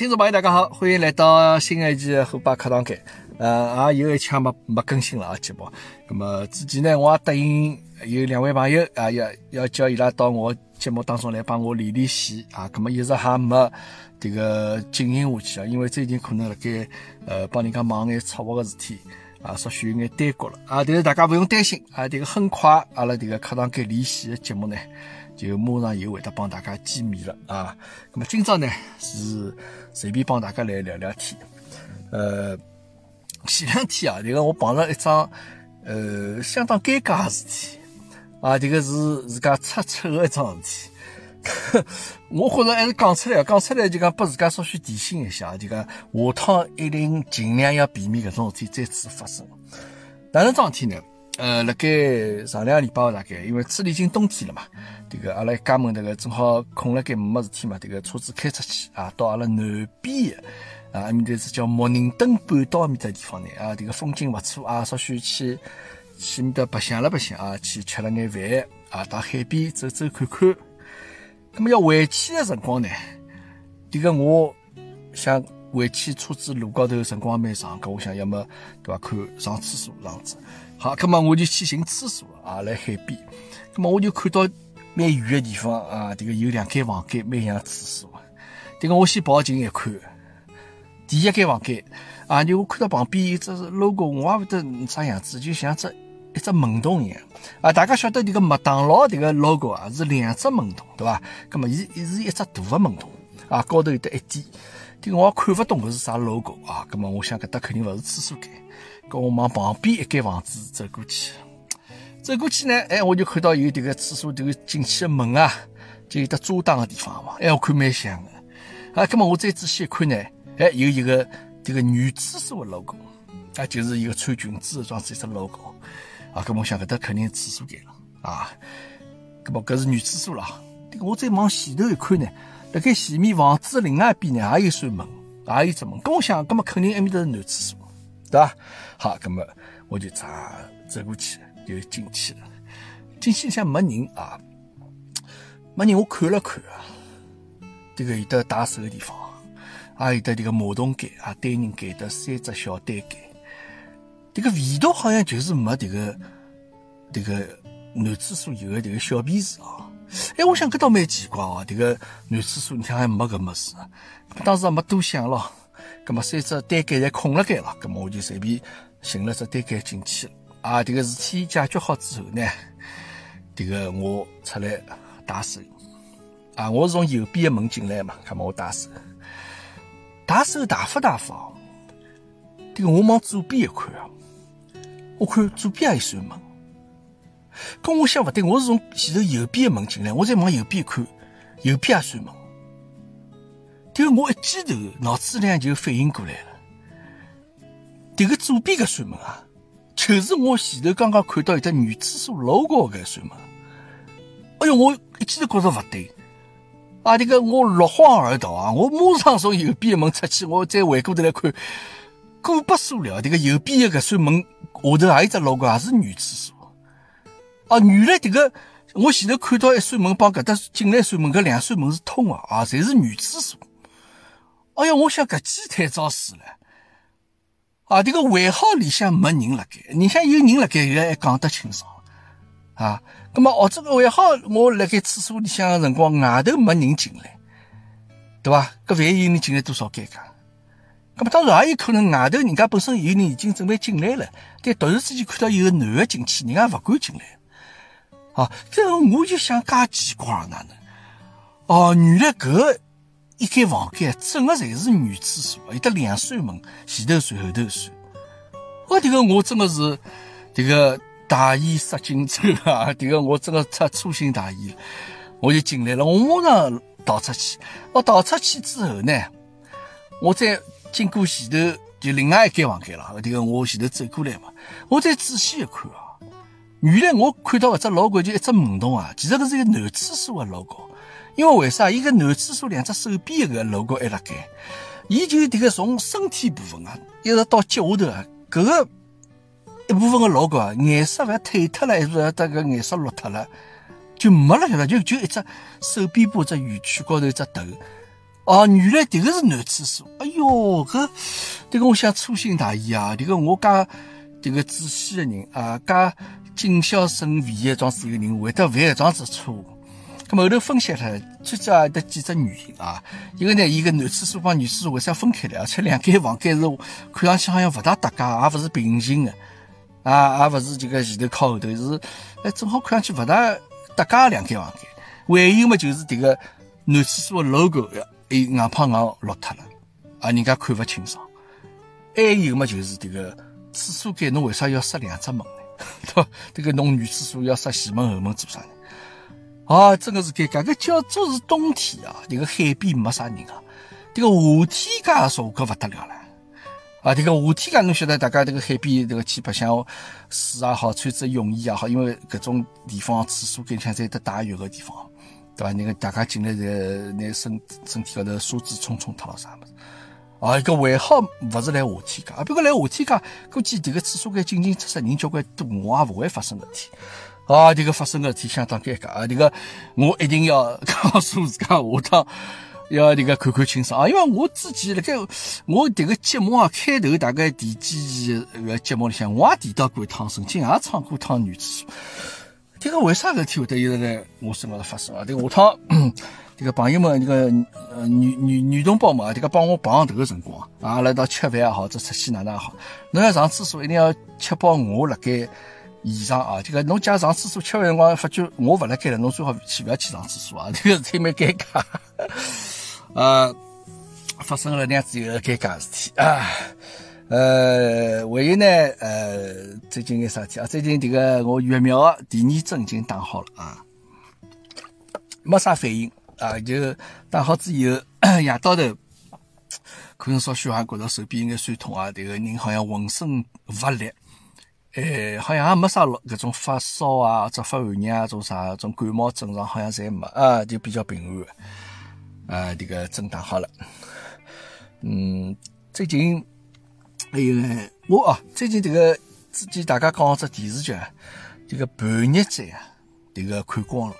听众朋友，大家好，欢迎来到新一期的虎爸课堂间。呃，也有一枪没没更新了啊节目。那么之前呢，我也答应有两位朋友啊，要要叫伊拉到我节目当中来帮我连连线啊。那么一直还没这个进行下去啊，因为最近可能辣盖呃帮人家忙眼策划个事体啊，稍许有眼耽搁了啊。但是大家不用担心啊，这个很快阿拉这个课堂间连线的节目呢。就马上又会得帮大家见面了啊！那么今朝呢是随便帮大家来聊聊天。呃，前两天啊，这个我碰着一桩呃相当尴尬的事体啊，这个是自家出丑的一桩事体。我觉着还是讲出来，讲出来就讲拨自家稍许提醒一下，就讲下趟一定尽量要避免搿种事体再次发生。哪能桩事体呢？呃，辣盖上两个礼拜大概，因为处理进冬天了嘛，这个阿拉一家门这个正好空了，该没事体嘛，这个车子开出去啊，到阿拉南边啊，埃面搭是叫莫宁登半岛埃面搭地方呢啊，这个风景不错啊，稍许去去面搭白相了白相啊，去吃了眼饭啊，到海边走走看看。那么要回去的辰光呢，这个我想回去车子路高头辰光蛮长，搿我想要么对伐？看上厕所样子。好，那么我就去寻厕所啊，来海边。那么我就看到蛮远的地方啊，这个有两间房间，蛮像厕所。这个我先跑近一看，第一间房间啊，就我看到旁边有只 logo，我也不得啥样子，就像只一只门洞一样啊。大家晓得这个麦当劳这个 logo 啊，是两只门洞，对吧？那么伊是一只大的门洞啊，高头有得一点。这个我看不懂搿是啥 logo 啊。那么我想搿搭肯定勿是厕所间。跟我往旁边一间房子走过去，走过去呢，哎，我就看到有这个厕所这个进去的门啊，就有得遮挡的地方嘛，哎，我看蛮像的。啊，那么我再仔细一看呢，哎，有一个这个女厕所的 logo，啊，就是一个穿裙子的装子一只 logo。啊，那么我想搿搭肯定是厕所间了啊。那么搿是女厕所了。我再往前头一看呢，辣盖前面房子另外一边呢，也有扇门，也有只门。跟我想，那么肯定埃面搭是男厕所。对吧？好，那么我就走走过去，就进去了。进去像没人啊，没人。我看了看啊，这个有的打手的地方，还有的这个马桶盖啊，单人盖的三只小单盖。这个味道好像就是没这个这个男厕所有的这个小便池啊。哎，我想搿倒蛮奇怪哦，这个男厕所你看还没搿么事，当时也没多想咯。咁么三只单间侪空了盖了，咁么我就随便寻了只单间进去。啊，这个事体解决好之后呢，这个我出来打手。啊，我是从右边的门进来嘛，咁么我打手，打手打发打发。这个我往左边一看啊，我看左边也有扇门。跟我想不对，我是从前头右边的门进来，我再往右边看，右边也扇门。这个我一记头，脑子里就反应过来了。这个左边个扇门啊，就是我前头刚刚看到一只女厕所 logo 个扇门。哎哟，我一记头觉着不对。啊，这个我落荒而逃啊！我马上从右边门出去，我再回过头来看，果不所料，这个右边的个扇门下头还有只 logo，也是女厕所。啊，原来这个我前头看到一扇门帮搿搭进来扇门，搿两扇门是通的，啊，侪是女厕所。哎呀，我想搿鸡太早死了啊！这个会号里向没人辣盖，你像有人辣盖，也还讲得清爽啊。那么哦，这个会号我辣盖厕所里向的辰光，外头没人进来，对吧？搿万一有人进来，多少尴尬。那么当然也有可能外头人家本身有人已经准备进来了，但突然之间看到有个男的进去，人家勿敢进来。啊，这我就想介奇怪哪能？哦，原来搿。一间房间，整个侪是女厕所，有得两扇门，前头扇后头扇。我这个我真的是这个大意失荆州啊！这个我真的出粗心大意了，我就进来了。我马上逃出去。我逃出去之后呢，我再经过前头就另外一间房间了。这个我前头走过来嘛，我再仔细一看啊，原来我看到搿只老鬼就一只门洞啊，其实搿是一个男厕所的 logo。因为为啥？一个男厕所两只手臂个 logo 还辣盖，伊就这个从身体部分啊，一直到脚下头啊，搿个一部分个 logo 啊，颜色勿要褪脱了，还是要得个颜色落脱了，就没了，晓得就就一只手臂部只圆圈高头一只头，哦，原来迭个是男厕所。哎哟，搿迭个我想粗心大意啊！迭个我介迭个仔细的人啊，介谨小慎微的桩事个人，会得犯一桩子错误。咁后头分析了，最主要得几只原因啊。一个呢，伊个男厕所帮女厕所为啥分开来？而且两间房间是看上去好像勿大搭界，也勿是平行的，啊，也勿是这个前头靠后头，是哎，正好看上去勿大搭界两间房间。唯一嘛就是迭个男厕所的 logo 要。哎，硬胖硬落脱了，啊，人家看勿清爽。还有嘛，就是这个厕所间，侬为啥要设两只门呢？对吧？这个侬女厕所要设前门后门做啥呢？啊，真的是尴尬。搿叫做是冬天啊，这个海边没啥人啊。这个夏天介说可勿得了了。啊，这个夏天介侬晓得，大家这个海边这个去白相水也好，穿着泳衣也好，因为搿种地方厕所间像在得大浴个地方。对吧？那个大家进来在拿身身体高头沙子冲冲脱了啥么子？啊，一个还好勿是来夏天噶，不过来夏天噶，估计这个厕所间进进出出人交关多，我也勿会发生事体。啊，这个发生个事体相当尴尬啊！这个我一定要告诉自家，下趟要这个看看清爽啊！因为我之前辣盖我这个节目啊开头大概第几期个节目里向，我也提到过一趟，曾经也唱过一趟女厕所。这个为啥事体会得一直在我身高头发生啊？这个下趟，这个朋友们，这个女女女同胞们啊，这个帮我碰头个辰光，啊，来到吃饭也好，或者出去哪能也好，侬要上厕所，一定要确保我辣盖现场啊。这个侬假上厕所吃饭辰光发觉我勿辣盖了，侬最好去勿要去上厕所啊。这个事体蛮尴尬，呃，发生了那样子一个尴尬事体啊。呃，还有呢，呃，最近眼啥事体啊？最近这个我疫苗第二针已经打好了啊，没啥反应啊，就打好之后，夜到头可能稍许还觉得手臂有眼酸痛啊，这个人好像浑身乏力，哎，好像也没啥搿种发烧啊，或者发寒热啊，种啥种感冒症状好像侪没啊，就比较平安啊，这个针打好了，嗯，最近。还有，我哦，最近这个之前大家讲只电视剧，这个《叛逆者》啊，这个看光了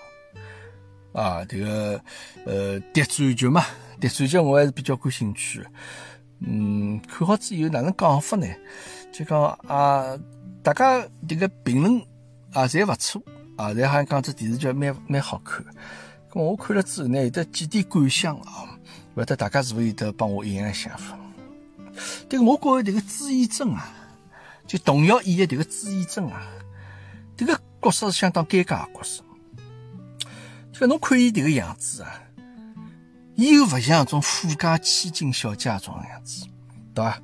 啊，这个呃谍战剧嘛，谍战剧我还是比较感兴趣。嗯，看好之后哪能讲法呢？就讲啊，大家这个评论啊，侪勿错啊，侪好像讲这电视剧蛮蛮好看。咁我看了之后呢，有得几点感想啊，勿晓得大家是否有得帮我一样的想法？这个我觉着这个朱一贞啊，就童瑶演的这个朱一贞啊，这个角色是相当尴尬个角色。就侬看伊这个样子啊，伊又勿像种富家千金小姐种样子，对伐？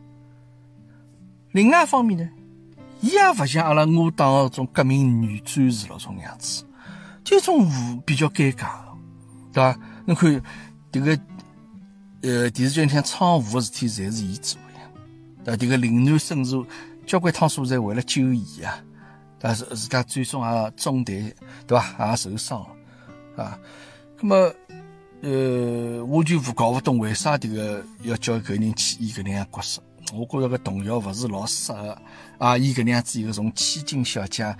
另外一方面呢，伊也勿像阿拉我党种革命女战士那种样子，就种比较尴尬，对伐？侬看这个。呃，电视剧里向闯祸的事体，侪是伊做的。呃，这个临难生助，交关趟数在为了救伊啊，但是自家最终也中弹，对吧？也受伤了啊。那么，呃，我就不搞不懂为啥这个要叫搿人去演搿能样角色。我觉着搿童谣勿是老适合啊，伊搿能样子一个从千金小姐，然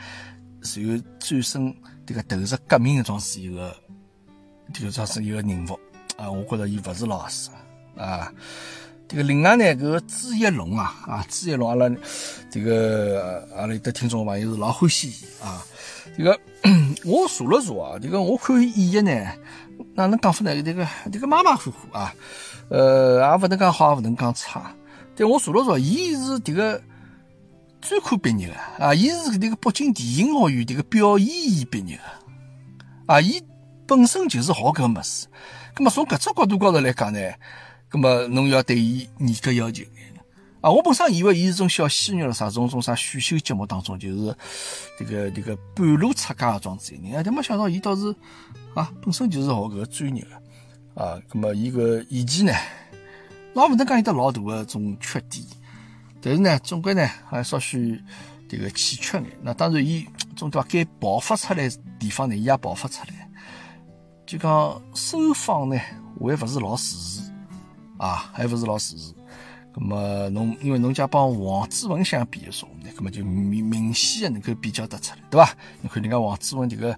后转身这个投入革命的种是一个，这个算是一个人物。啊，我觉着伊勿是老适合适啊。这个另外呢，搿个朱一龙啊，啊，朱一龙，阿拉这个阿拉的听众朋友是老欢喜伊啊。这个 我查了查啊，这个我看伊演呢，哪能讲法呢？这个这个马马虎虎啊，呃，也勿能讲好，也勿能讲差。但我查了查，伊是这个专科毕业的啊，伊是这个北京电影学院这个表演系毕业的啊，伊本身就是学搿物事。咁么从搿只角度高头来讲呢，咁么侬要对伊严格要求啊！我本身以为伊是种小鲜肉了啥，种种啥选秀节目当中就是这个这个半路出家的状子人，但没想到伊倒是啊，本身就是学搿个专业的啊。咁么伊个演技呢，老勿能讲有得老大的种缺点，但是呢，总归呢还稍许这个欠缺眼。那当然，伊 总对伐？该爆发出来地方呢，伊也爆发出来。就讲收放呢，还勿是老实时啊，还勿是老实时。那么侬因为侬家帮王志文相比的时候呢，咁么就明明显的能够比较得出来，对伐？你看人家王志文这个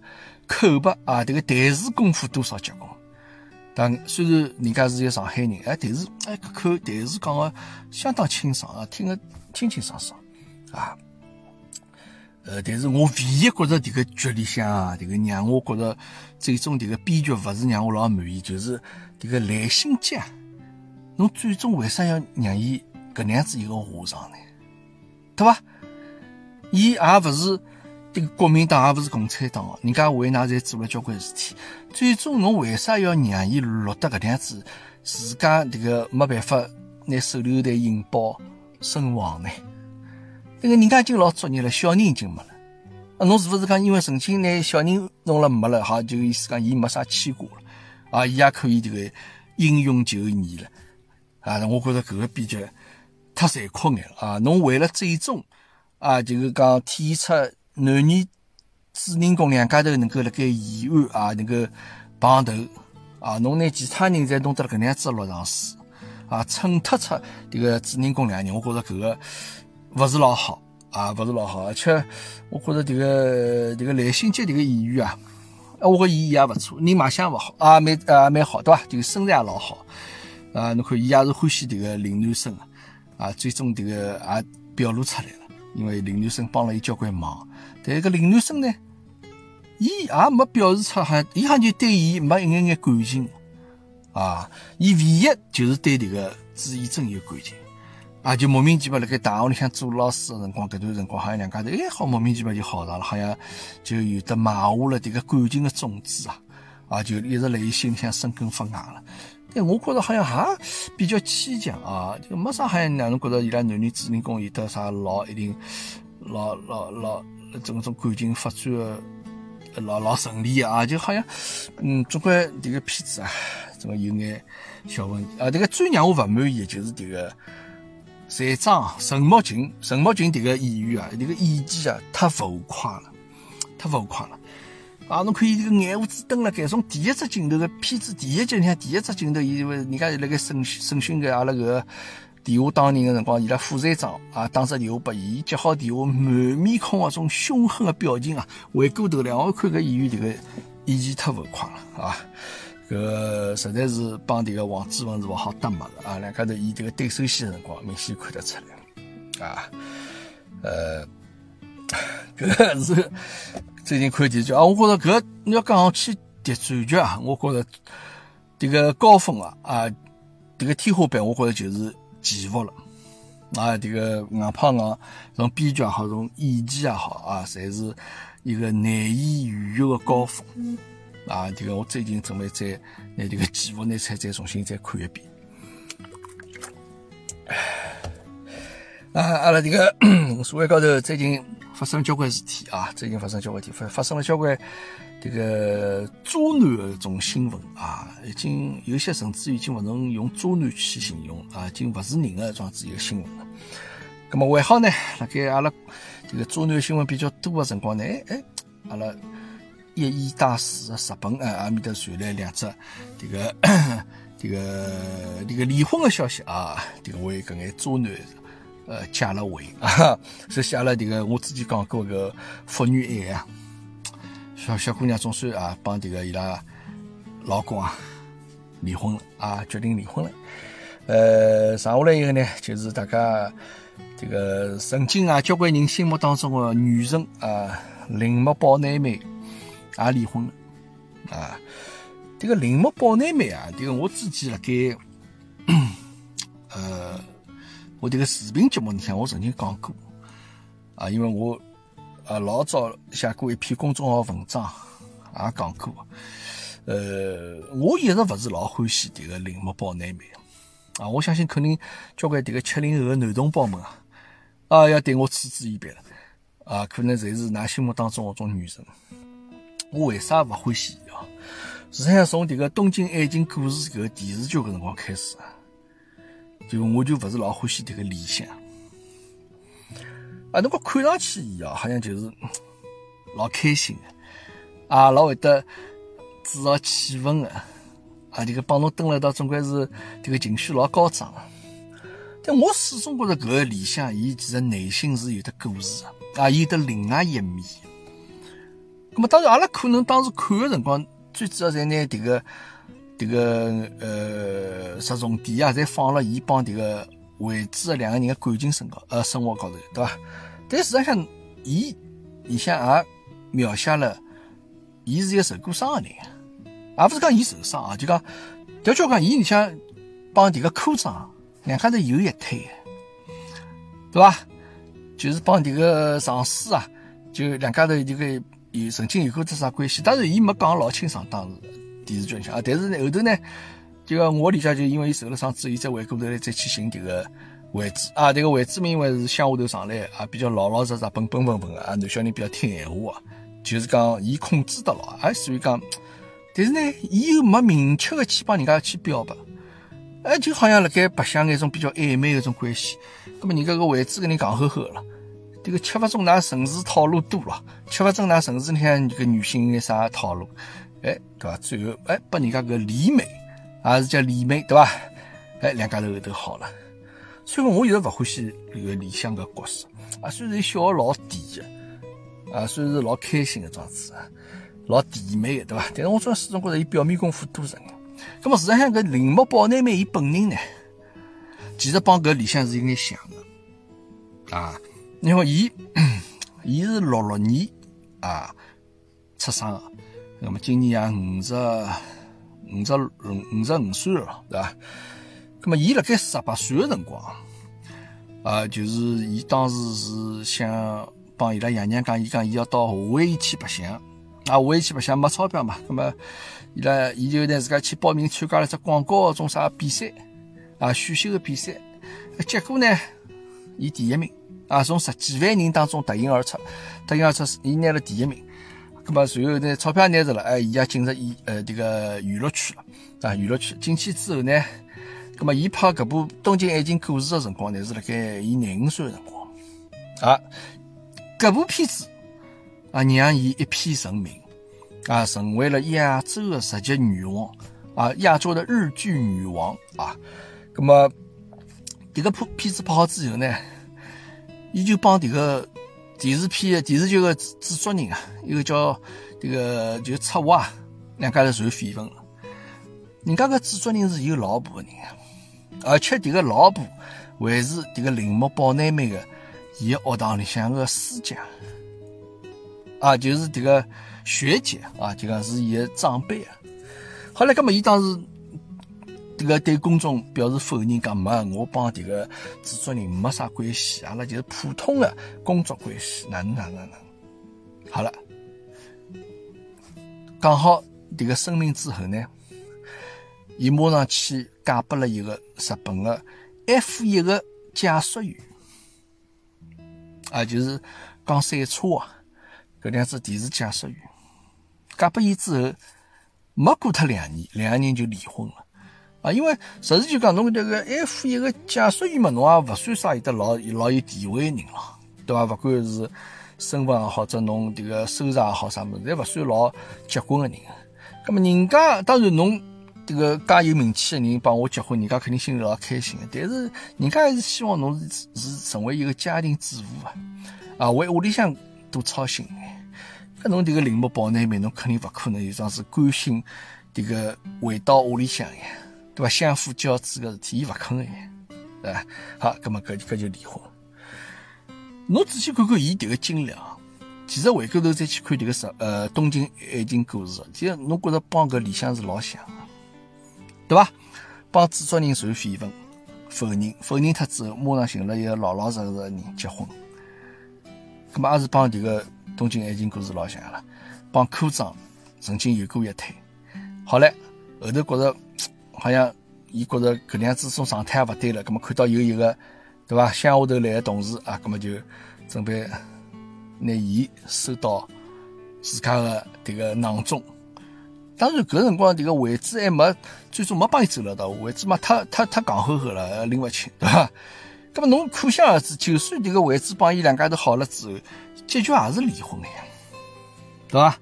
口白啊，这个台词功夫多少结棍，但虽然人家是一个上海人，哎，但是哎，搿口台词讲个相当清爽啊，听个清清爽爽啊。呃，但是我唯一觉着迭个剧里向啊，迭个让我觉着最终迭个编剧勿是让我老满意，就是迭个赖新杰，侬最终为啥要让伊搿能样子一个下场呢？对伐？伊也勿是迭个国民党，也勿是共产党，人家为㑚侪做了交关事体，最终侬为啥要让伊落得搿能样子，自家迭个没办法拿手榴弹引爆身亡呢？那个人家已经老作孽了，小人已经没了。啊，侬是不是讲因为曾经拿小人弄了没了，好就意思讲伊没啥牵挂了，啊，伊也可以这个英勇就义了。啊，我觉着搿个编剧太残酷眼了啊！侬为了最终啊，就是讲体现出男女主人公两家头能够辣盖议案啊，能够碰头啊，侬拿其他人再弄得搿能样子落场死啊，衬托出迭个主人公两人，我觉着搿个。勿是老好啊，勿是老好，而且我觉着迭个迭个赖新杰迭个演员啊，我觉演员也勿错，人卖相勿好啊，蛮啊蛮好，对伐？就身材也老好啊，侬看伊也是欢喜迭个林南生啊，最终迭个也表露出来了，因为林南生帮了伊交关忙，但搿林南生呢，伊也没表示出哈，伊好像就对伊没一眼眼感情啊，伊唯一就是对迭个朱以真有感情。啊，就莫名其妙辣盖大学里向做老师的辰光，搿段辰光好像两家头哎，好莫名其妙就好上了，好像就有的埋下了迭个感情的种子啊，啊，就一直辣伊心里向生根发芽了。但我觉着好像还比较牵强啊，就没啥好像让人觉着伊拉男女主人公有得啥老一定老老老种种感情发展的老老顺利啊，就好像嗯，总归迭个片子啊，总归有眼小问题啊。迭个最让我勿满意的就是迭个。队长陈木群，陈木群这个演员啊，这个演技啊，太浮夸了，太浮夸了啊！侬看伊这个眼胡子瞪了盖，从第一只镜头的片子第一集，你看第一只镜头，伊人家就辣盖审讯审讯个阿拉个电话当人的辰光，伊拉副站长啊，打只电话拨伊，接好电话，满面孔啊，种凶狠的表情啊，回过头来，我看搿演员这个演技太浮夸了啊！搿实在是帮迭个王志文是勿好搭脉的啊！两家头以迭个对手戏的辰光，明显看得出来啊。呃，搿是最近看电视剧啊，我觉着搿你要讲起谍战剧啊，我觉着迭个高峰啊啊，迭个天花板，我觉着就是祈福了啊！迭个硬胖硬，从编剧也好，从演技也好啊，侪是一个难以逾越的高峰。啊，这个我最近准备再拿这个几部拿出来再重新再看一遍。啊，阿拉这个 社会高头最近发生交关事体啊，最近发生交关事体，发发生了交关这个渣男的种新闻啊，已经有些甚至已经不能用渣男去形容啊，已经不是人的这样子一个新闻了。那么还好呢，辣盖阿拉这个渣男新闻比较多的辰光呢，哎哎，阿拉。一衣带水的日本啊，阿面搭传来两只这个 这个这个离婚的消息啊，这个为搿眼渣男呃解了围啊，是写了这个我之前讲过个妇女爱啊，小小姑娘总算啊帮这个伊拉老公啊离婚了啊，决定离婚了。呃，剩下来一个呢，就是大家这个曾经啊交关人心目当中的女神啊，铃木宝奈美。也离婚了啊！这个铃木保奈美啊，这个我之前辣盖呃，我这个视频节目里向我曾经讲过啊，因为我啊老早写过一篇公众号文章也讲过，呃，我一直勿是老欢喜这个铃木保奈美啊，我相信肯定交关这个七零后的男同胞们啊，啊要对我嗤之以鼻了啊，可能侪是㑚心目当中搿种女神。我为啥勿欢喜伊啊？实际上从迭个《东京爱情故事》搿个电视剧搿辰光开始啊，就我就勿是老欢喜迭个理想啊。侬讲看上去伊啊，好像就是老开心的啊，老会得制造气氛的啊，迭个帮侬蹲了一道，总归是迭个情绪老高涨。但我始终觉着搿个理想，伊其实内心是有的故事的啊，有的另外一面。那么当然，阿拉可能当时看的辰光，最主要在拿迭个迭个呃着重点啊，侪放了伊帮迭个惠子的两个人的感情生高呃生活高头，对伐？但事实上，伊里向也描写了，伊是一个受过伤的人，而不是讲伊受伤啊，就讲调叫讲伊里向帮迭个科长两家头有一腿，对伐？就是帮迭个上司啊，就两家头这个有曾经有过这啥关系？当然，伊没讲老清爽，当时电视剧里向啊。但是，后头呢，就个我理解，就因为伊受了伤之后，伊再回过头来再去寻迭个位置啊。迭个位置因为是乡下头上来啊，比较老老实实、本本分分的啊，男小人比较听闲话啊，就是讲伊控制得牢啊。所以讲，但是呢，伊又没明确的去帮人家去表白，哎，就好像辣盖白相那种比较暧昧的种关系。那么人家个位置跟你讲呵呵了，这个吃勿中㑚城市套路多了，吃勿中㑚城市里向这个女性眼啥套路，哎，对伐？最后哎，把人家个李美，也是叫李美，对伐？哎，两家头后头好了。所以讲，我一直勿欢喜这个李湘个角色啊，虽然笑老甜的啊，虽然是老开心的状子，老甜美的，对伐？但是我总始终觉着伊表面功夫多着呢。那么实际上，搿铃木宝奈美伊本人呢？其实帮搿理想是有眼像的啊，因为伊，伊是六六年啊出生的，那么今年也五十五十五十五岁了，对伐？那么伊辣盖十八岁的辰光啊，就是伊当时是想帮伊拉爷娘讲，伊讲伊要到夏威夷去白相啊，夏威夷去白相没钞票嘛，那么伊拉伊就拿自家去报名参加了只广告种啥比赛。啊，选秀个比赛，结果呢，以第一名啊，从十几万人当中脱颖而出，脱颖而出，伊拿了第一名。那么随后呢，钞票拿着了，哎，伊也进入娱呃这个娱乐圈了啊，娱乐圈进去之后呢，那么伊拍搿部《东京爱情故事》的辰光呢，是辣盖伊廿五岁的辰光啊，搿部片子啊，让伊一片成名啊，成为了亚洲的十级女王啊，亚洲的日剧女王啊。那么，这个片片子拍好之后呢，伊就帮这个电视片、电视剧的制作人啊，一个叫这个就策划啊，两家头传绯闻了。人家个制作人是有老婆的人啊，而且这个老婆还是这个铃木保奈美的伊学堂里向的师姐啊，就是这个学姐啊，就讲是伊的长辈啊。后来，那么伊当时。这个对公众表示否认，讲没，我帮这个制作人没啥关系，阿拉就是普通的工作关系，哪能哪能哪能？好了，讲好这个声明之后呢，伊马上去嫁拨了一个日本的 F 一的驾驶员，啊，就是讲赛车啊，搿两只电视驾驶员，嫁拨伊之后，没过脱两年，两个人就离婚了。啊，因为实事求讲，侬这个 F 一个驾驶员嘛，侬也勿算啥有得老老有地位的人了，对伐？勿管是身份也好，者侬这个收入也好，啥物事，侪勿算老结棍的人。那么人家当然侬这个介有名气的人帮我结婚，人家肯定心里老开心的。但是人家还是希望侬是是成为一个家庭主妇啊，啊，为屋里向多操心。搿侬这个铃木保奈美，侬肯定勿可能有桩是关心这个回到屋里向呀。对伐？相夫教子个事体，伊勿肯个，对伐？好，葛么搿搿就离婚。侬仔细看看伊迭个经历啊，其实回过头再去看迭个什呃东京爱情故事，其实侬觉着帮搿理想是老像个，对伐？帮制作人传绯闻，否认，否认脱之后，马上寻了一个老老实实的人结婚。葛么也是帮迭个东京爱情故事老像了，帮科长曾经有过一腿。好唻，后头觉着。好像伊觉着搿样子种状态也勿对了，葛么看到有一个对伐乡下头来的同事啊，葛么就准备拿伊收到自家的迭个囊中。当然搿辰光迭个位置还没最终没帮伊走了到，位置嘛太太太戆厚厚了，拎勿清，对伐？葛么侬可想而知，就算迭个位置帮伊两家头好了之后，结局也是离婚的呀，对伐？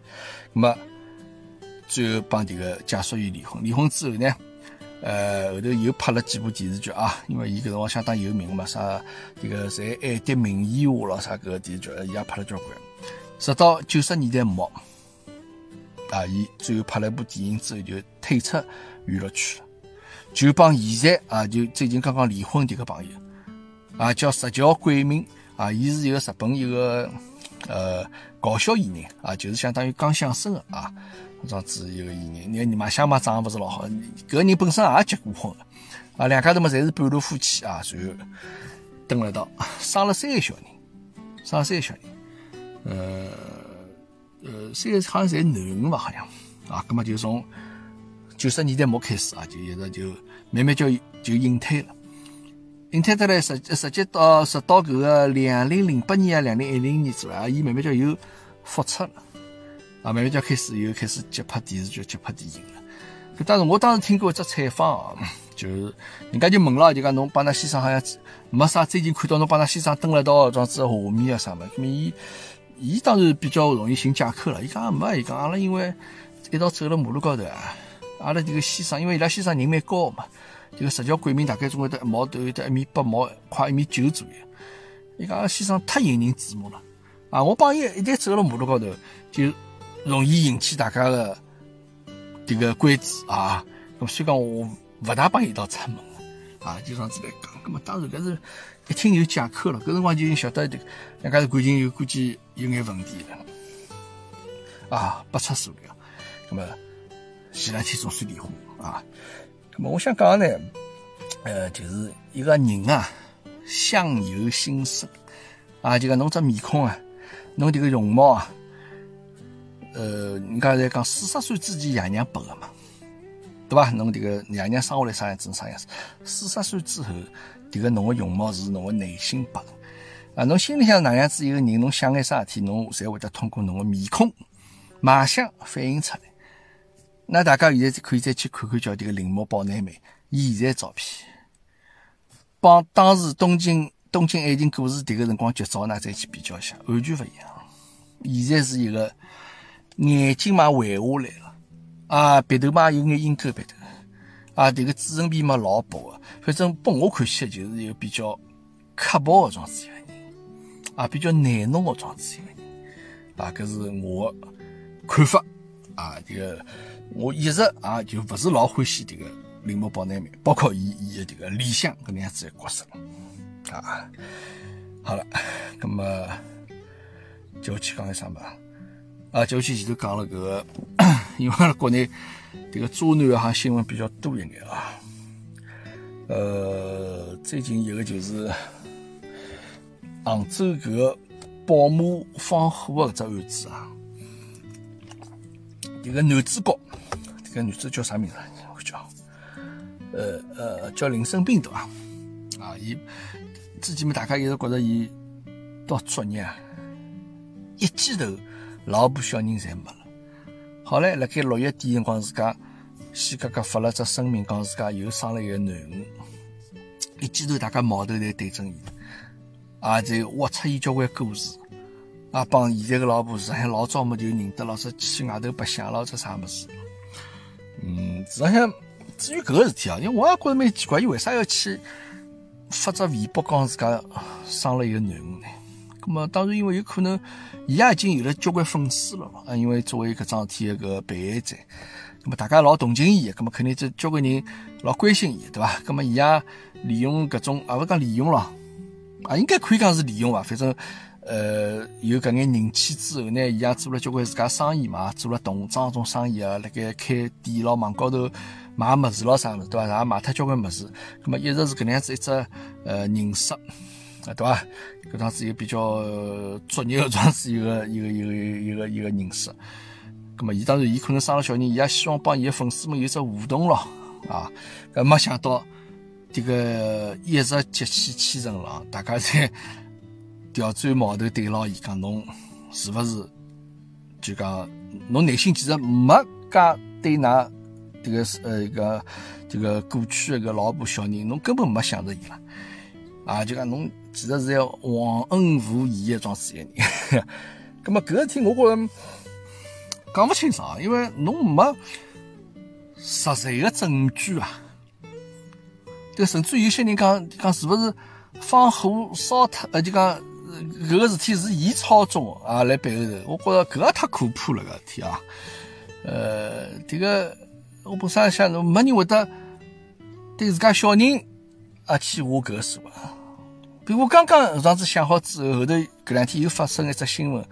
葛么最后帮迭个驾驶员离婚，离婚之后呢？呃，后头又拍了几部电视剧啊，因为伊搿辰光相当有名嘛，啥这个在爱的名义下了啥搿个电视剧，伊也拍了交关。直到九十年代末，啊，伊最后拍了一部电影之后就退出娱乐圈，就帮现在啊就最近刚刚离婚迭个朋友啊叫石桥贵明啊，伊是一个日本一个呃搞笑艺人啊，就是相当于讲相声的啊，这样子一个艺人。你看你妈相妈长得不是老好，搿个人本身也结过婚了啊，两家头嘛侪是半路夫妻啊，随后登了一道，生了三个小人，生了三个小人，呃。呃，三个好像侪男的吧，好像啊，葛么就从九十年代末开始啊，就一直就慢慢就就隐退了，隐退得来实实际到直到搿个两零零八年啊，两零一零年左右啊，伊慢慢叫又复出了，啊，慢慢叫开始又开始接拍电视剧、接拍电影了。搿当时我当时听过一只采访啊，就是人家就问了，就讲侬帮㑚先生好像没啥，最近看到侬帮㑚先生登了到这样子画面啊啥么，葛么伊。伊当然比较容易寻借口了。伊讲没，伊讲阿拉因为一道走了马路高头啊，阿拉这个先生，因为伊拉先生人蛮高嘛，这个实际贵民大概总归得一毛都有得一米八毛，快一米九左右。伊讲阿先生太引人注目了啊！我帮伊一旦走了马路高头，就容易引起大家的这个关注啊。咁所以讲我勿大帮伊一道出门啊，就这样子来讲。咁么当然搿是。一听就借口了，搿辰光就晓得这个两家头感情有估计有眼问题了，啊，不出所料。那么前两天总算离婚啊。那么我想讲呢，呃，就是一个人啊，相由心生啊，就讲侬这面孔啊，侬这个容貌啊，呃，人家在讲四十岁之前爷娘拨的嘛，对吧？侬这个爷娘生下来啥样子啥样子，四十岁之后。这个侬个容貌是侬个内心白啊！侬心里向哪样子一个人，侬想眼啥事体，侬侪会得通过侬个面孔、卖相反映出来。那大家现在可以再去看看叫这个铃木保奈美现在照片，帮当时东京东京爱情故事迭个辰光剧照呢再去比较一下，完全勿一样。现在是一个眼睛嘛弯下来了。啊，鼻头嘛有眼鹰钩鼻头。啊，这个嘴唇皮嘛老薄的，反正拨我看起来就是一个比较刻薄的状子一个人，啊，比较内浓的状子一个人，啊，搿是我看法，啊，这个我一直啊就不是老欢喜这个铃木保奈美，包括伊伊的这个理想搿能样子的角色，啊，好了，那么就去讲一啥吧。啊，就去前头讲了搿个，因为阿拉国内这个渣男哈新闻比较多一点啊。呃，最近一个就是杭州搿个宝马放火搿只案子啊。一个男主角，这个女主叫啥名字？我叫，呃呃，叫林生斌对伐？啊，伊之前嘛，大家一直觉着伊多作孽啊，一记头。老婆小人侪没了，好嘞，辣盖六月底辰光，自家西格格发了只声明，讲自家又生了一个囡恩，一记头大家矛头侪对准伊，啊，就挖出伊交关故事，啊，帮现在个老婆是还老早么就认得了，说去外头白相了，这啥么事？嗯，实际上至于搿个事体啊，因为我也觉着蛮奇怪，伊为啥要去发只微博讲自家生了一个囡恩呢？那么当然，因为有可能，伊也已经有了交关粉丝了嘛。啊，因为作为搿桩事体一个被害者，那么大家老同情伊，那么肯定这交关人老关心伊，对伐？那么伊也利用搿种，也勿讲利用了，啊，应该可以讲是利用伐。反正，呃，有搿眼人气之后呢，伊也做了交关自家生意嘛，做了童装种生意啊，辣盖开店咯，网高头卖物事咯啥物事，对伐？也卖脱交关物事，那么一直是搿能样子一只呃人设。啊，对伐？搿桩子又比较作孽的桩子，一个一个一个一个一个人设。葛么，伊当然，伊可能生了小人，伊也希望帮伊的粉丝们有只互动咯。啊，搿没想到，这个一直激起千层浪，大家在调转矛头对牢伊，讲侬是勿是？就讲侬内心其实没介对㑚这个呃一个这个过去的个老婆小人，侬根本没想着伊了。啊，就讲侬。其实是要忘恩负义的桩事个人，咁么搿个事体我觉着讲勿清爽，因为侬没实在的证据啊。这甚至有些人讲讲是勿是放火烧脱，呃，就讲搿个事体是伊操纵啊，来背后头，我觉着搿个太可怕了，搿事体啊。呃，这个我本身想，没人会得对自家小人啊去下搿个手啊。比如刚刚上次想好之后，后头搿两天又发生一只新闻，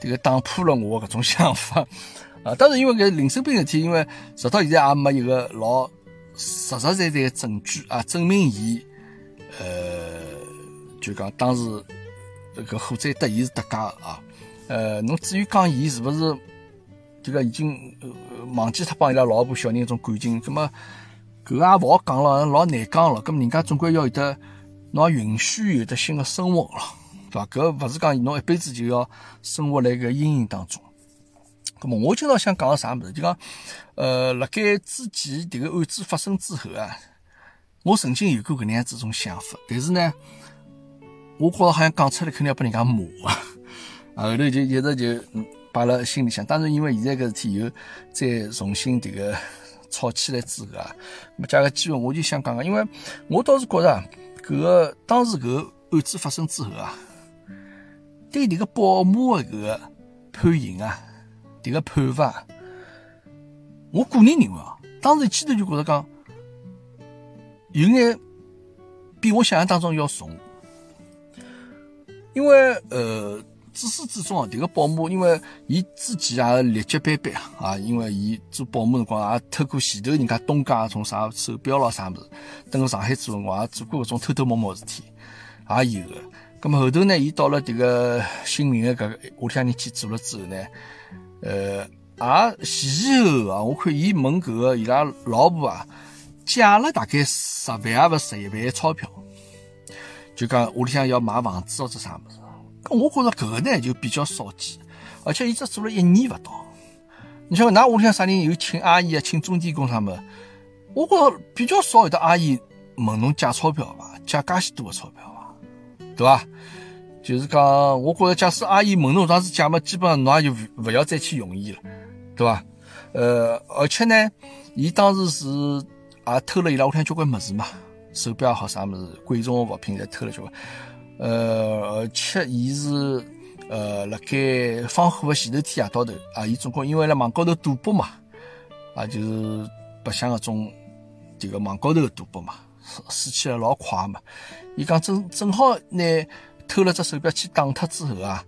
这个打破了我搿种想法 啊。当然，因为搿林生斌事体，因为直到现在也没一个老实实在在的证据啊，证明伊呃，就讲当时搿火灾得伊是搭界啊。呃，侬至于讲伊是勿是这个已经忘记脱帮伊拉老婆小人一种感情，葛么搿个也勿好讲了，老难讲了。葛么人家总归要有得。侬允许有的新的生活了，对伐？搿勿是讲侬一辈子就要生活辣搿阴影当中。咁么，我今朝想讲个啥物事？就讲，呃，辣盖之前迭个案子发生之后啊，我曾经有过搿能样子种想法，但是呢，我觉着好像讲出来肯定要被人家骂啊。后头就一直就摆辣心里向。当然，因为现在搿事体又再重新迭个吵起来之后啊，咁借个机会我就想讲个，因为我倒是觉着。搿个当时搿个案子发生之后啊，对迭个保姆的搿个判刑啊，迭个判罚，我个人认为啊，当时一记头就觉着讲，有眼比我想象当中要重，因为呃。自始至终啊，迭个保姆，因为伊之前也劣迹斑斑啊，啊，因为伊做保姆辰光也偷过前头人家东家从啥手表咯啥物事，等上海做辰光也做过搿种偷偷摸摸事体，也有个。咁么后头呢，伊到了迭个新民的搿个屋里向人去做了之后呢，呃，也前后啊，我看伊问搿个伊拉老婆啊，借了大概十万也勿十一万钞票，就讲屋里向要买房子或者啥物事。咁我觉着搿个呢就比较少见，而且伊只做了一年勿到。你像㑚屋里向啥人有请阿姨啊、请钟点工啥么？我觉着比较少有的阿姨问侬借钞票伐？借介许多个钞票伐？对伐？就是讲，我觉着假使阿姨问侬当时借么，基本上侬也就勿要再去用伊了，对伐？呃，而且呢，伊当时是也偷了伊拉屋里向交关物事嘛，手表也好啥物事，贵重的物品侪偷了交关。呃，而且伊是呃，辣盖放火的前头天夜到头啊，伊总共因为辣网高头赌博嘛，啊，就是白相搿种这个网高头的赌博嘛，输起来老快嘛。伊讲正正好拿偷了只手表去打脱之后啊，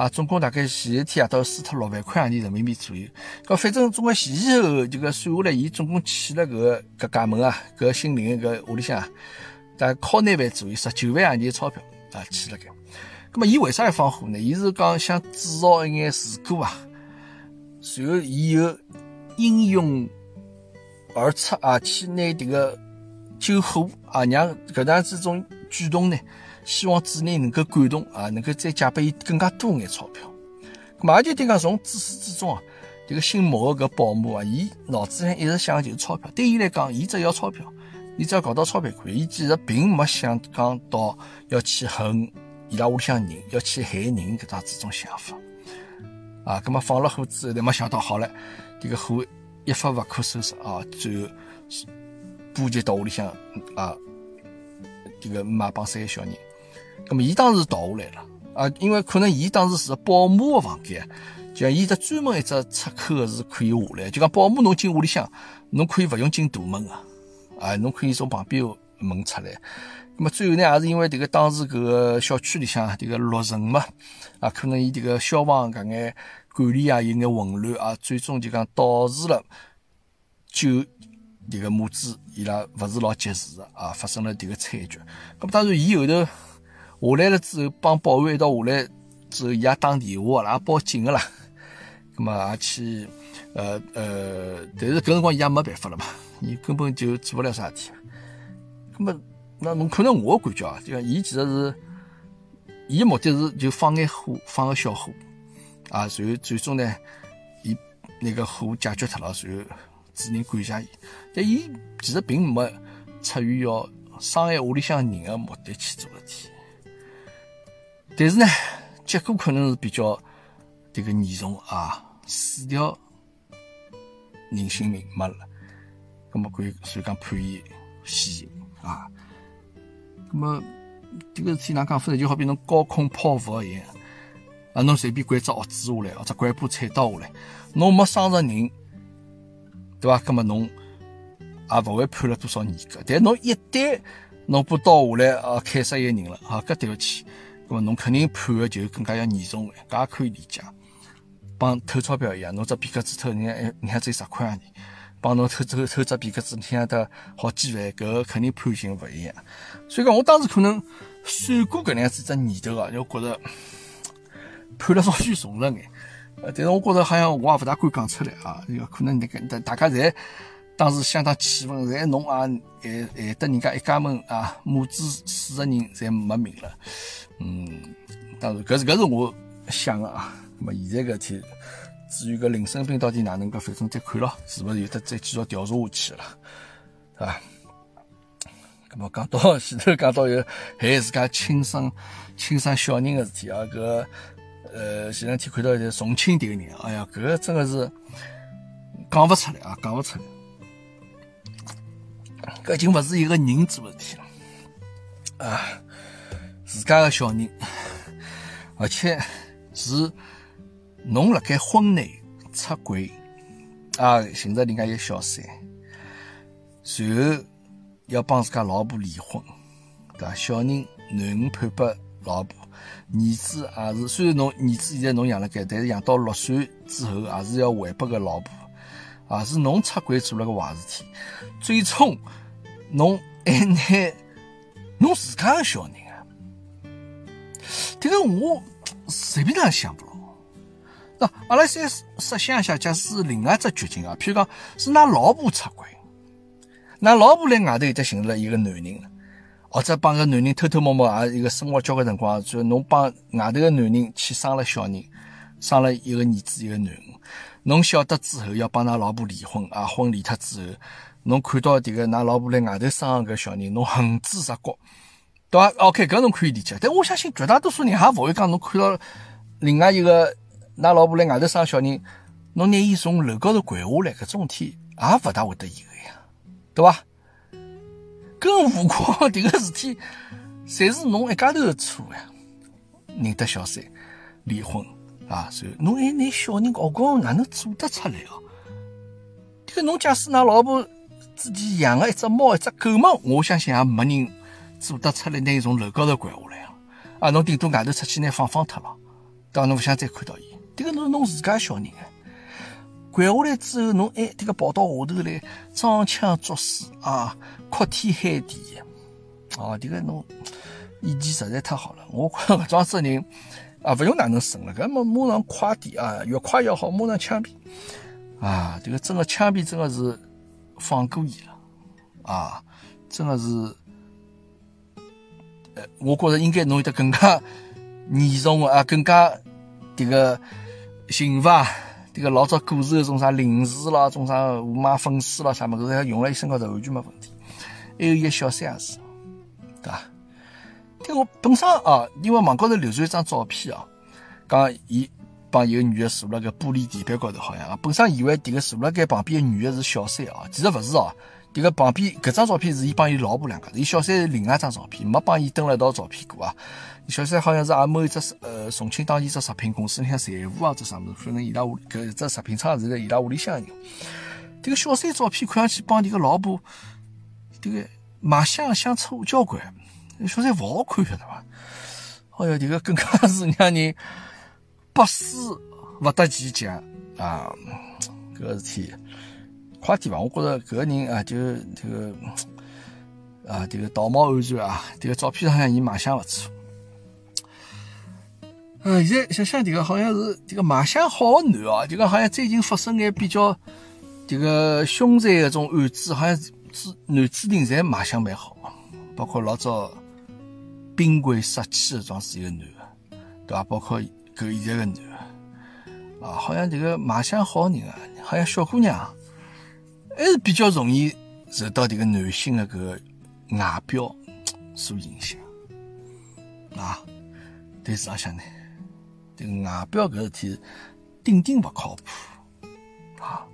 啊，总共大概前一天夜到输脱六万块洋钿人民币左右。搿反正总归前前后后这个算下来，伊总共去了搿个搿家门啊，搿姓林搿屋里向，大概靠廿万左右，十九万洋钿钞票。啊，去了该，那么伊为啥要放火呢？伊是讲想制造一眼事故啊，随后伊又英勇而出啊，去拿迭个救火啊，让搿样子种举动呢，希望主人能够感动啊，能够再借拨伊更加多眼钞票。咁也就等讲从自始至终啊，迭个姓毛个搿保姆啊，伊脑子里一直想的就是钞票，对伊来讲，伊只要钞票。伊只要搞到钞票可以，伊其实并没想讲到要去恨伊拉屋里向人，要去害人搿种这种想法啊。葛么放了火之后，才没想到好了，这个火一发不可收拾啊，最后波及到屋里向啊，这个妈帮三个小人。葛么伊当时逃下来了啊，因为可能伊当时是保姆的房间，就像伊只专门一只出口是可以下来，就讲保姆侬进屋里向，侬可以勿用进大门个。啊，侬可以从旁边门出来。那么最后呢，也是因为这个当时搿个小区里向这个落尘嘛，啊，可能伊这个消防搿眼管理啊有眼混乱啊，最终就讲导致了救这个母子伊拉勿是老及时的啊，发生了这个惨剧。那么当然，伊后头下来了之后，帮保安一道下来之后，伊也打电话啦，报警个啦。那么也去，呃呃，但是搿辰光伊也没办法了嘛。伊根本就做不了啥事体，那么那侬可能我感觉啊，就讲伊其实是，伊目的是就放眼火，放个小火，啊，然后最终呢，伊那个火解决脱了，然后主人感谢伊，但伊其实并没出于要伤害屋里向人个目的去做事体，但是呢，结果可能是比较这个严重啊，四条人性命没了。那么可以所以讲判伊死刑啊？那么这个事体哪讲法呢？就好比侬高空抛物一样啊！侬随便拐只盒子下来，或者拐把菜刀下来，侬没伤着人，对伐？那么侬也勿会判了多少年个。但侬一旦侬把刀下来啊，砍杀一个人了啊，搿对勿起，那么侬肯定判个就更加要严重，搿也可以理解。帮偷钞票一样，侬只皮夹子偷，人家人家只有十块洋钿，帮侬偷偷偷只皮夹子，你晓得好几万，搿肯定判刑勿一样。所以讲，我当时可能算过搿能样子只年头啊，就觉着判了稍许重了眼。呃，但是我觉着好像我也勿大敢讲出来啊，个可能那个大大家侪当时相当气愤，侪侬也害害得人家一家门啊母子四个人侪没命了。嗯，当然搿是搿是我想的啊。那么现在搿天，至于搿林生斌到底哪能个，反正再看咯，是勿是有得再继续调查下去了，是吧？那么讲到前头讲到有害自家亲生亲生小人个事体啊，搿。呃，前两天看到一个重庆迭个人，哎呀，搿个真个是讲勿出来啊，讲勿出来。搿已经勿是一个人做事体了。啊，自家个小人，而且是侬辣盖婚内出轨。啊，寻着人家一个小三，随后要帮自家老婆离婚，对伐？小人囡恩判拨老婆。儿子也是，虽然侬儿子现在侬养了该，但是养到六岁之后，还是要还拨个老婆，也是侬出轨做了个坏事体，最终侬还拿侬自家个小人啊，这个我随便哪想不牢。那阿拉先设想一下，假使另外一只剧情啊，譬如讲是㑚老婆出轨，㑚老婆辣外头已经寻了一个男人。或者帮个男人偷偷摸摸啊一个生活交关辰光，就侬帮外头个男人去生了小人，生了一个儿子一个囡恩，侬晓得之后要帮㑚老婆离婚啊，婚离脱之后，侬看到迭个㑚老婆辣外头生个小人，侬恨之入骨，对伐？OK，搿侬可以理解，但我相信绝大多数人也勿会讲侬看到另外一个㑚老婆辣外头生小人，侬拿伊从楼高头掼下来，搿种事体也勿大会得有个呀，对伐？更何况迭个事体，侪是侬一家头的错呀！认得小三，离婚啊，所以侬还拿小人搞搞，哪能做得出来哦？迭个侬假使拿老婆自己养个一只猫、一只狗嘛，我相信也没人做得出来，拿伊从楼高头掼下来啊！侬顶多外头出去拿放放脱了，当侬勿想再看到伊。迭个侬侬自家小人啊！掼下来之后，侬哎，迭个跑到下头来装腔作势啊，哭天喊地哦，迭个侬演技实在太好了。我看搿桩子人啊，勿用哪能审了，搿么马上快点啊，越快越好，马上枪毙啊！这个真的枪毙，真的是放过伊了啊！真的是，呃，我觉着应该弄一得更加严重啊，更加这个刑罚。这个老早古时候种啥灵士啦，种啥五马分尸啦，啥么子，用了伊身高头完全没问题。还有一个小三也是，对伐？但我本身啊，因为网高头流传一张照片啊，讲伊帮一个女的坐辣个玻璃地板高头，好像啊，本身以为迭个坐辣盖旁边个女的是小三啊，其实勿是哦。迭个旁边搿张照片是伊帮伊老婆两个，伊小三是另外一张照片，没帮伊登了一道照片过啊。小三好像是也某一只呃重庆当地一只食品公司里向财务啊，这啥物事，反正伊拉屋搿只食品厂是辣伊拉屋里向人。迭个小三照片看上去帮迭个老婆，迭个卖相相差交关，小三勿好看晓得伐？哎哟，迭个更加是让人百思勿得其解啊！搿个事体。快点吧！我觉着搿个人啊，就这个啊，这个道貌岸然啊，这个照片上向伊卖相勿错。呃，现在想想这个好像是这个卖相好的男哦，这个好像最近发生眼比较这个凶残的种案子，好像是男主人侪卖相蛮好，包括老早冰柜杀妻的桩是一个男的，对伐？包括搿现在个男的啊，好像这个卖相好人啊，好像小姑娘。还是比较容易受到这个男性的个外表 所影响啊。但是阿想呢，这个外表搿事体顶顶勿靠谱啊。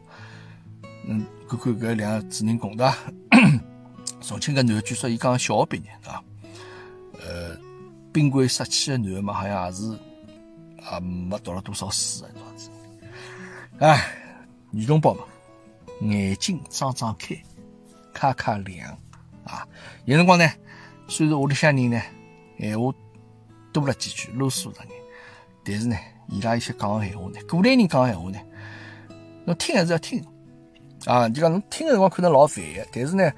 嗯，看看搿两个主人公的，重庆个男，据说伊刚小学毕业啊。呃，宾馆杀妻的男的嘛，好像也是也没读了多少书啊，这样子。哎，女同胞们。眼睛张张开，咔咔亮啊！有辰光呢，虽然屋里向人呢，闲话多了几句，啰嗦的人，但是呢，伊拉一些讲闲话呢，古代人讲闲话呢，侬听还是要听啊！就讲侬听的辰光可能老烦的，但是呢，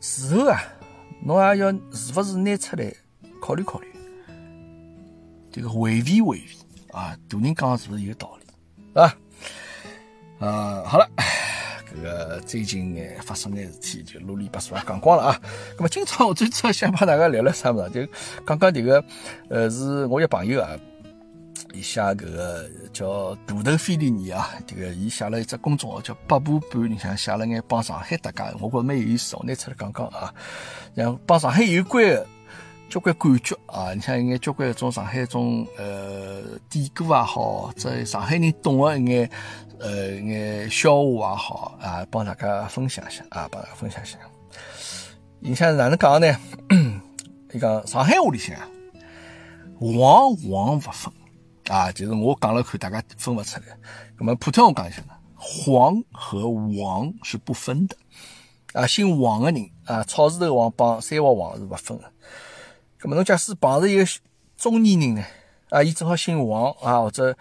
事后啊，侬也要是不是拿出来考虑考虑，这个回味回味啊！大人讲是不是有道理啊？啊，好了，搿个最近眼发生眼事体就啰里吧嗦也讲光了啊。那么今朝我最主要想帮大家聊聊啥么事？就刚刚这个，呃，是我一朋友啊，伊写搿个叫大头菲利尼啊，这个伊写了一只公众号叫八步半，里向写了眼帮上海搭界，我觉着蛮有意思，我拿出来讲讲啊，像帮上海有关的。交关感觉啊！你像一眼交关种上海种呃典故也好，这上海人懂的一眼呃一眼笑话也好啊，帮大家分享一下啊，帮大家分享一下。你像哪能讲呢？伊讲上海话里向黄黄不分啊，就是我讲了看，大家分不出来。那么普通话讲一下呢，黄和王是不分的啊，姓王的人啊，草字头王帮三画王是不分的。那么侬假使碰着一个中年人呢，啊，伊正好姓王啊，或者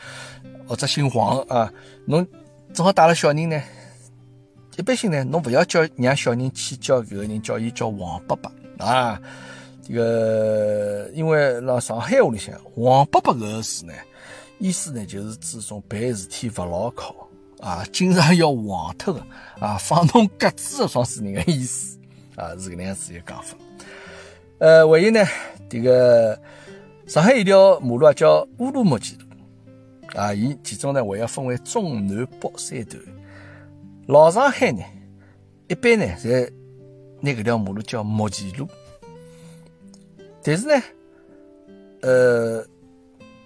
或者姓黄啊，侬正好带了小人呢，一般性呢，侬不要叫让小人去叫搿个人，叫伊叫王伯伯啊。这个因为辣上海话里向，王伯伯搿个字呢，意思呢就是指种办事体勿牢靠啊，经常要忘脱的啊，放侬鸽子的双子人的意思啊，是搿能样子一个讲法。呃，还有呢，这个上海一条马路啊，叫乌鲁木齐路啊，伊其中呢还要分为中南北三段。老上海呢，一般呢侪拿搿条马路叫木齐路，但是呢，呃，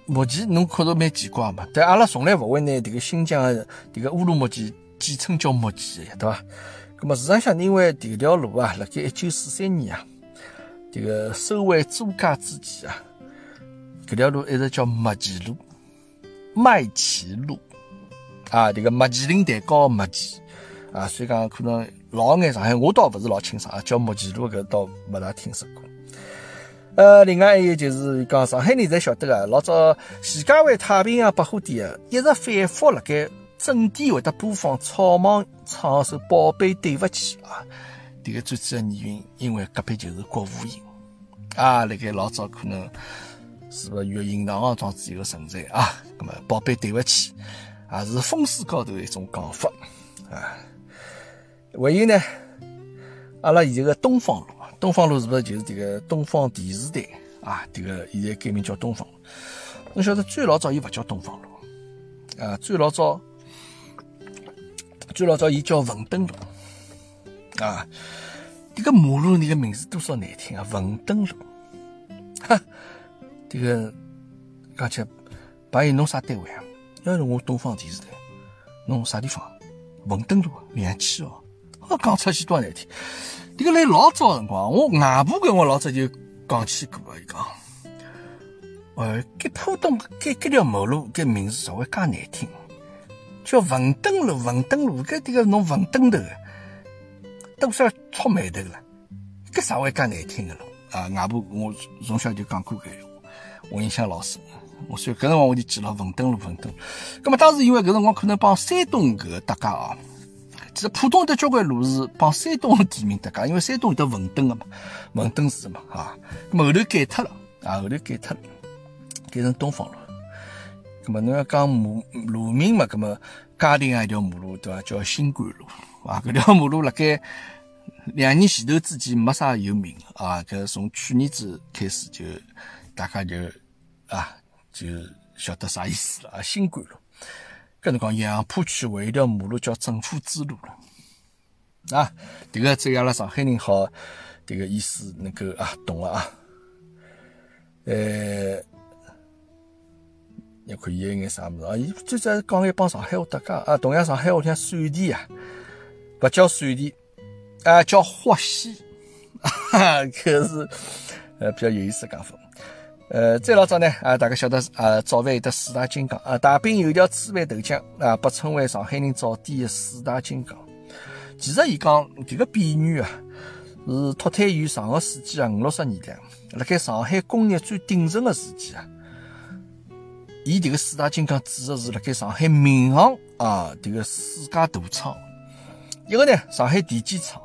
木齐侬看着蛮奇怪嘛，但阿拉从来勿会拿迭个新疆的迭个乌鲁木齐简称叫木齐，对伐？那么实际上，因为迭条路啊，辣盖一九四三年啊。这个收回租界之前啊，这条路一直叫麦琪路、麦琪路啊，这个麦淇淋蛋糕麦琪啊，所以讲可能老眼上海，我倒不是老清爽啊，叫麦琪路搿倒没大听说过。呃，另外还有就是讲上海人侪晓得啊，老早徐家汇太平洋百货店啊，一直反复辣盖正点会得播放草蜢唱首《宝贝对不起》啊。这个最主要原因，因为隔壁就是国务院啊，辣盖老早可能是不粤银行啊，装置一个存在啊。那么，宝贝，对不起，啊，是风水高头一种讲法啊。还有呢，阿拉现在个东方路，东方路是不是就是这个东方电视台啊？这个现在改名叫东方路。侬晓得最老早伊勿叫东方路啊，最老早最老早伊叫文登路。啊，这个马路，你个名字多少难听啊！文登路，哈，这个而且，把伊弄啥单位啊？要是我东方电视台，弄啥地方？文登路，两期哦，我讲出去多难听。这个来老早辰光，我外婆跟我老早就讲起过啊，伊讲，哎，给浦东给这条马路，这名字稍微介难听，叫文登路，文登路，搿这个弄文登头。都是要出眉头了？搿啥会介难听个咯？啊，外婆，我从小就讲过搿闲话，我印象老深。我所以搿辰光我就记了文登路，文登。葛末当时因为搿辰光可能帮山东搿搭界啊，其实浦东的交关路是帮山东的地名搭界，因为山东有得文登个嘛，文登市嘛，啊，葛末后头改脱了，啊，后头改脱了，改成东方路。葛末侬要讲马路名嘛，葛末嘉定一条马路对伐？叫新关路。啊，搿条马路辣盖两年前头之间没啥有名啊，搿从去年子开始就大家就啊就晓得啥意思了啊。新关路，搿侬讲杨浦区有一条马路叫政府支路了啊，迭个只有阿拉上海人好迭个意思能够啊懂了啊。呃，你看伊有眼啥物事啊？伊最主要讲一帮上海话搭界啊，同样上海话像陕地啊。不叫水田，啊，叫花溪，哈，可是呃比较有意思讲法。呃，再老早呢，啊，大家晓得啊，早饭有得四大金刚啊，大饼油条、粢饭、豆浆啊，被称为上海人早点的四大金刚。其实伊讲迭个比喻啊，是脱胎于上个世纪啊五六十年代，辣盖上海工业最鼎盛个时期啊。伊迭个四大金刚指的是辣盖上海民航啊迭个四家大厂，一个呢上海电机厂，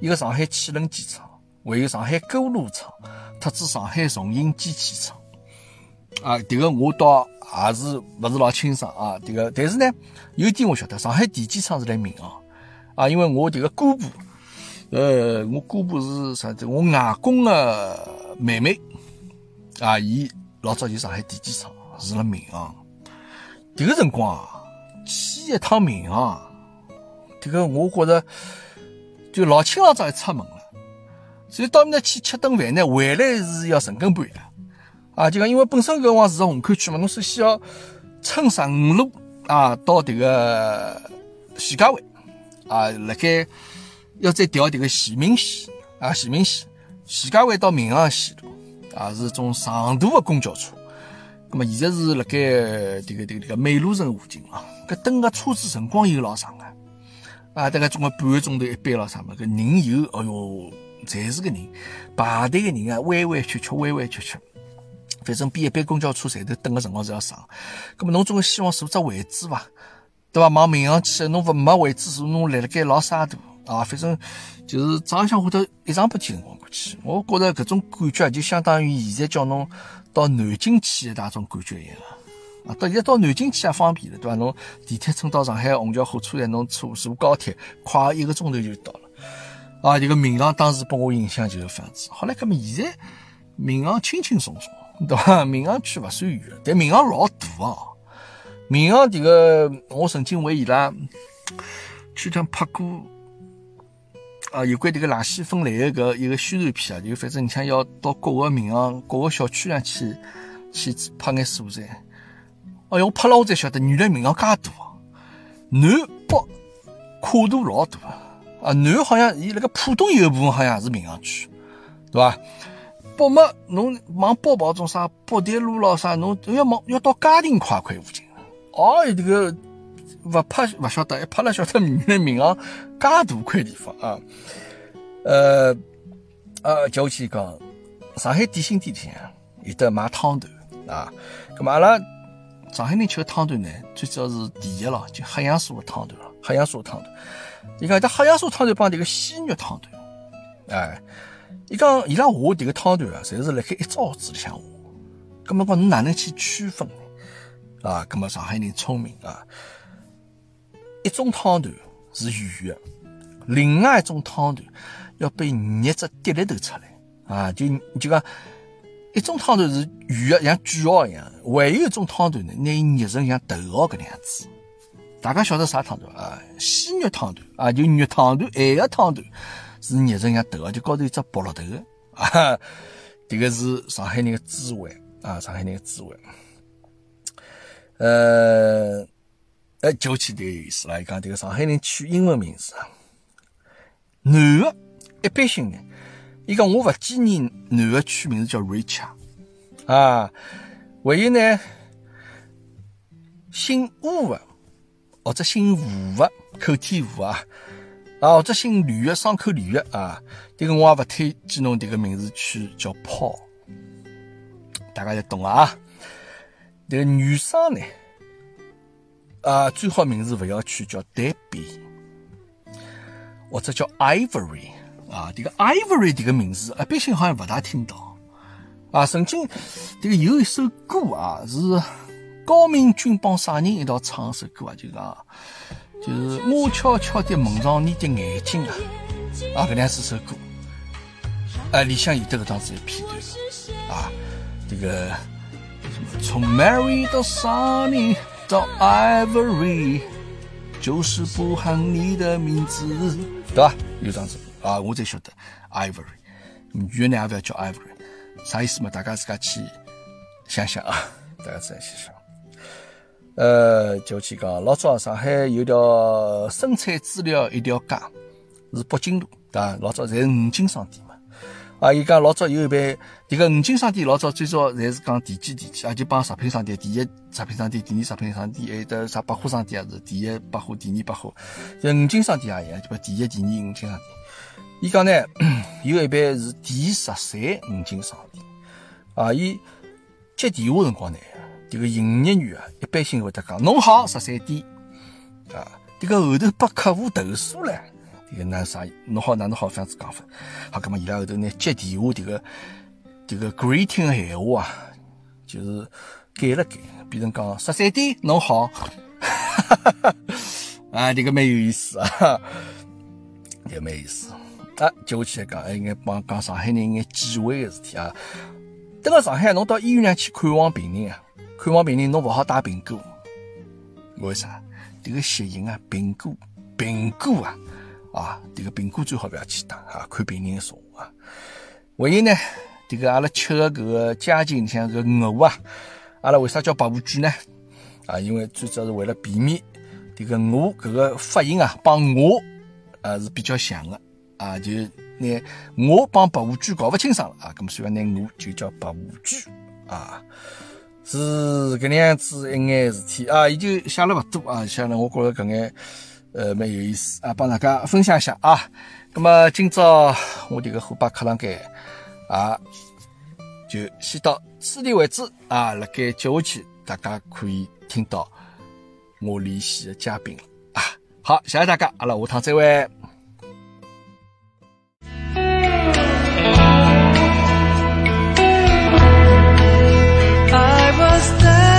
一个上海汽轮机厂，还有上海锅炉厂，特子上海重型机器厂。啊，迭个我倒也是勿是老清爽啊。迭个，但是呢，有一点我晓得，上海电机厂是来民航啊，因为我迭个姑婆，呃，我姑婆是啥子？我外公的妹妹啊，伊老早就上海电机厂。是了民航，迭个辰光啊，去一趟民航，迭个我觉着就老清，早就出门了。所以到面搭去吃顿饭呢，回来是要成根半的。啊，就讲因为本身搿辰光是虹口区嘛，侬首先要乘十五路啊，到迭个徐家汇啊，辣盖要再调迭个徐明线啊，徐明线徐家汇到闵行线路啊，是种长途的公交车。那么现在是辣盖迭个迭个迭个美路城附近啊，搿等个车子辰光又老长个，啊大概总归半个钟头一班咯啥么，搿人又，哎哟，侪是个人，排队个人啊，弯弯曲曲，弯弯曲曲，反正比一般公交车站头等个辰光是要长。搿么侬总归希望坐只位置伐？对伐？往民航去，侬勿没位置坐，侬立辣盖老沙土啊，反正就是早浪向下头一上半天辰光过去，我觉着搿种感觉就相当于现在叫侬。到南京去的那种感觉一样啊！到现在到南京去也方便了，对伐？侬地铁乘到上海虹桥火车站，侬坐坐高铁，快一个钟头就到了。啊，这个民航当时拨我印象就是这样子。好了，那么现在民航轻轻松松，对伐？民航区勿算远，但民航老大啊！民航这个，我曾经为伊拉去趟拍过。啊，有关这个垃圾分类的搿一个宣传片啊，就反正你像要到各个民航、各个小区上去去拍眼素材。哎哟，我拍了我才晓得，原来民航介大，南北跨度老大啊！南好像伊那个浦东有一部分好像也是民航区，对吧？北嘛，侬往北跑种啥北堤路咯啥，侬要往要到嘉定快快附近了。哦，这个。勿拍勿晓得，一拍了晓得原来民航介大块地方啊！呃呃，叫我去讲，上海点心店里向有得卖汤团啊。咁么阿拉上海人吃个汤团呢，最主要是第一咯，就黑杨酥个汤团咯，黑杨酥汤团。伊讲，这黑杨酥汤团帮迭个鲜肉汤团，哎，伊讲伊拉画迭个汤团啊，侪是辣盖一招子里向画。咁么讲，侬哪能去区分呢？啊，咁么上海人聪明啊！一种汤团是圆的，另外一种汤团要被捏只滴粒头出来啊！就就讲一种汤团是圆的，像卷袄一样；还有一种汤团呢，拿伊捏成像头袄搿能样子。大家晓得啥汤团啊？鲜肉汤团啊，就肉汤团，咸个汤团是捏成像头袄，就高头有只菠萝头啊！这个是上海人的智慧啊，上海人的智慧。呃。哎，就起这个意思了。伊讲这个上海人取英文名字啊，男的一般性呢，伊讲我勿建议男的取名字叫 Richard 啊，还有呢，姓吴的或者姓吴的口天吴啊，啊或者姓吕的双口吕的啊，这个我也勿推荐侬这个名字取叫 Paul，大家就懂了啊。这个女生呢？啊，最好名字不要取叫 Debbie，或者叫 Ivory 啊。这个 Ivory 这个名字，一般性好像不大听到啊。曾经这个有一首歌啊，是高明君帮啥人一道唱一首歌啊，就讲就是我悄悄地蒙上你的眼睛啊，啊，搿两是首歌，啊，里向有这个当时的片段啊，这个什么从 Mary 到 Sunny。到 Ivory，就是不喊你的名字，对吧？有这样子啊，我才晓得 Ivory。越南也不要叫 Ivory，啥意思嘛？大家自家去想想啊，大家自己去想。呃，就去讲，老早上海有条生产资料一条街，是北京路，对吧？老早在五金商店嘛。啊，伊讲老早有一爿迭个五金商店老早最早侪是讲地基地基，啊就帮食品商店第一食品商店、第二食品商店，还有得啥百货商店也是第一百货、第二百货，就五金商店也一样，就把第一、第二五金商店。伊讲呢，有一爿是第十三五金商店，啊，伊接电话辰光呢，迭个营业员啊，一般性会得讲侬好十三点，啊，迭个后头被客户投诉了。迭个哪啥？侬好，哪能好这样子讲法？好，葛么伊拉后头呢接电话，迭个迭个 greeting 闲话啊，就是改了改，变成讲十三点侬好，啊，迭个蛮有意思啊，迭个蛮有意思啊。接下去来讲，还应该帮讲上海人一眼忌讳个事体啊。等个上海，侬到医院上去看望病人啊，看望病人侬勿好带苹果，为啥？迭个谐音啊，苹果，苹果啊。啊，这个苹果最好不要去打啊！看病人说啊。唯一呢，这个阿拉吃的搿个家境像搿鹅啊，阿拉为啥叫白无卷呢？啊，因为最主要是为了避免这个鹅搿个发音啊，帮鹅啊是比较像的啊，就拿我帮白无卷搞不清爽了啊，咁么所以拿我就叫白无卷啊，是搿能样子一眼事体啊，伊就写了勿多啊，写了我觉着搿眼。呃，蛮有意思啊，帮大家分享一下啊。那么今朝我迭个虎爸课堂间啊，就先到此地为止啊。辣盖接下去，大家可以听到我联系的嘉宾了啊。好，谢谢大家，阿拉下趟再会。was there.